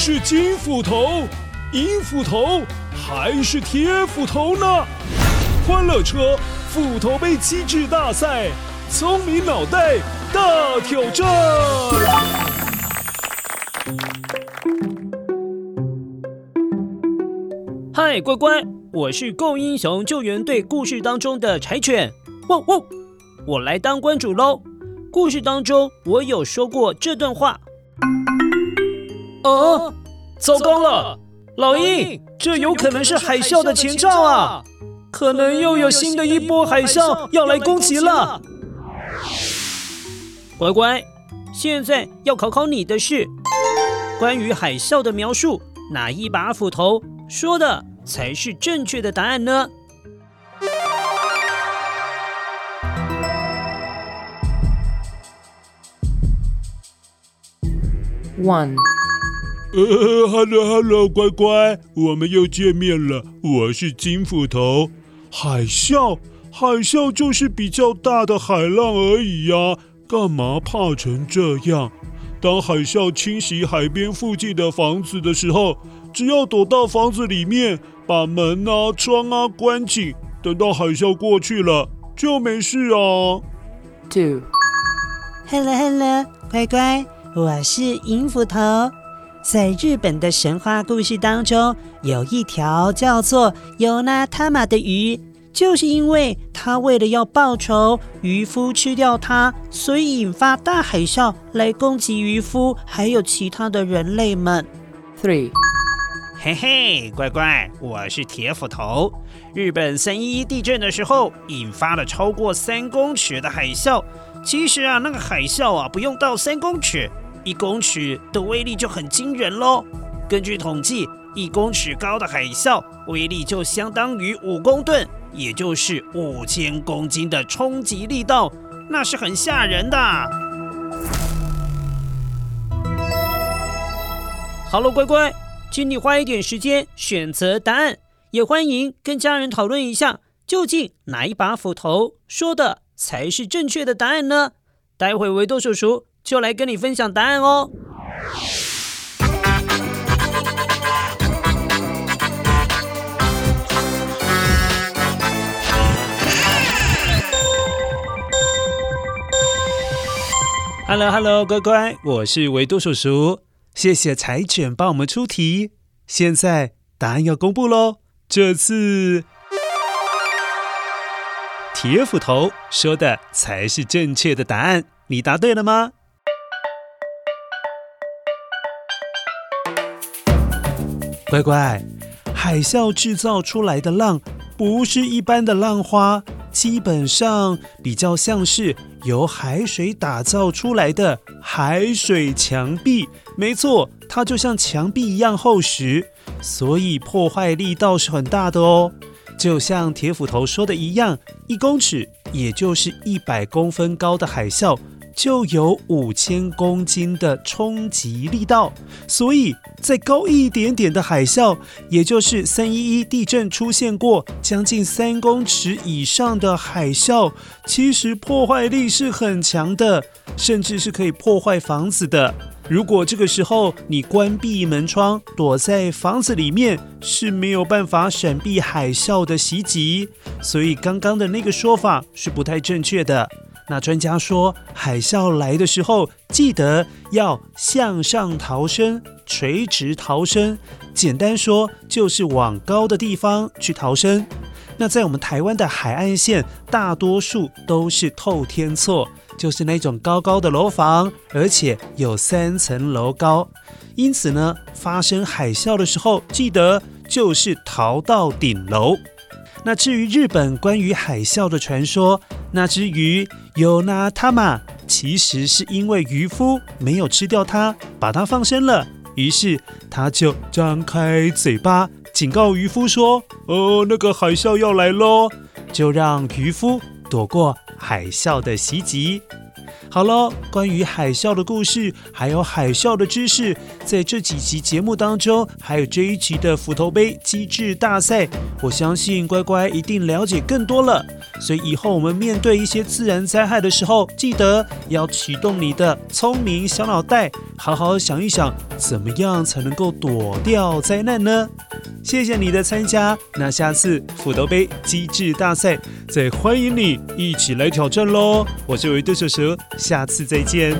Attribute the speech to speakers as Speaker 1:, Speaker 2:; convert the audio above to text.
Speaker 1: 是金斧头、银斧头还是铁斧头呢？欢乐车斧头杯机智大赛，聪明脑袋大挑战！
Speaker 2: 嗨，乖乖，我是够英雄救援队故事当中的柴犬，汪汪，我来当关主喽。故事当中我有说过这段话。哦，糟糕了，老鹰，这有可能是海啸的前兆啊！可能又有新的一波海啸要来攻击了。乖乖，现在要考考你的是，关于海啸的描述，哪一把斧头说的才是正确的答案呢
Speaker 3: ？One。
Speaker 1: 呃，Hello Hello，乖乖，我们又见面了。我是金斧头。海啸，海啸就是比较大的海浪而已呀，干嘛怕成这样？当海啸侵袭海边附近的房子的时候，只要躲到房子里面，把门啊、窗啊关紧，等到海啸过去了，就没事啊。
Speaker 3: Two，Hello Hello，乖乖，我是银斧头。在日本的神话故事当中，有一条叫做尤纳塔玛的鱼，就是因为它为了要报仇，渔夫吃掉它，所以引发大海啸来攻击渔夫还有其他的人类们。Three，
Speaker 2: 嘿嘿，乖乖，我是铁斧头。日本三一一地震的时候，引发了超过三公尺的海啸。其实啊，那个海啸啊，不用到三公尺。一公尺的威力就很惊人喽。根据统计，一公尺高的海啸威力就相当于五公吨，也就是五千公斤的冲击力道，那是很吓人的。好了，乖乖，请你花一点时间选择答案，也欢迎跟家人讨论一下，究竟哪一把斧头说的才是正确的答案呢？待会维多叔叔。就来跟你分享答案哦。Hello，Hello，乖乖，我是维多叔叔。谢谢柴犬帮我们出题。现在答案要公布喽。这次铁斧头说的才是正确的答案，你答对了吗？乖乖，海啸制造出来的浪不是一般的浪花，基本上比较像是由海水打造出来的海水墙壁。没错，它就像墙壁一样厚实，所以破坏力倒是很大的哦。就像铁斧头说的一样，一公尺，也就是一百公分高的海啸。就有五千公斤的冲击力道，所以再高一点点的海啸，也就是三一一地震出现过将近三公尺以上的海啸，其实破坏力是很强的，甚至是可以破坏房子的。如果这个时候你关闭门窗，躲在房子里面，是没有办法闪避海啸的袭击，所以刚刚的那个说法是不太正确的。那专家说，海啸来的时候，记得要向上逃生，垂直逃生。简单说，就是往高的地方去逃生。那在我们台湾的海岸线，大多数都是透天厝，就是那种高高的楼房，而且有三层楼高。因此呢，发生海啸的时候，记得就是逃到顶楼。那至于日本关于海啸的传说，那只鱼有那他玛其实是因为渔夫没有吃掉它，把它放生了，于是他就张开嘴巴警告渔夫说：“哦，那个海啸要来咯！”就让渔夫躲过海啸的袭击。好了，关于海啸的故事，还有海啸的知识，在这几集节目当中，还有这一集的斧头杯机智大赛，我相信乖乖一定了解更多了。所以以后我们面对一些自然灾害的时候，记得要启动你的聪明小脑袋，好好想一想，怎么样才能够躲掉灾难呢？谢谢你的参加，那下次斧头杯机智大赛再欢迎你一起来挑战喽！我是维多小蛇，下次再见。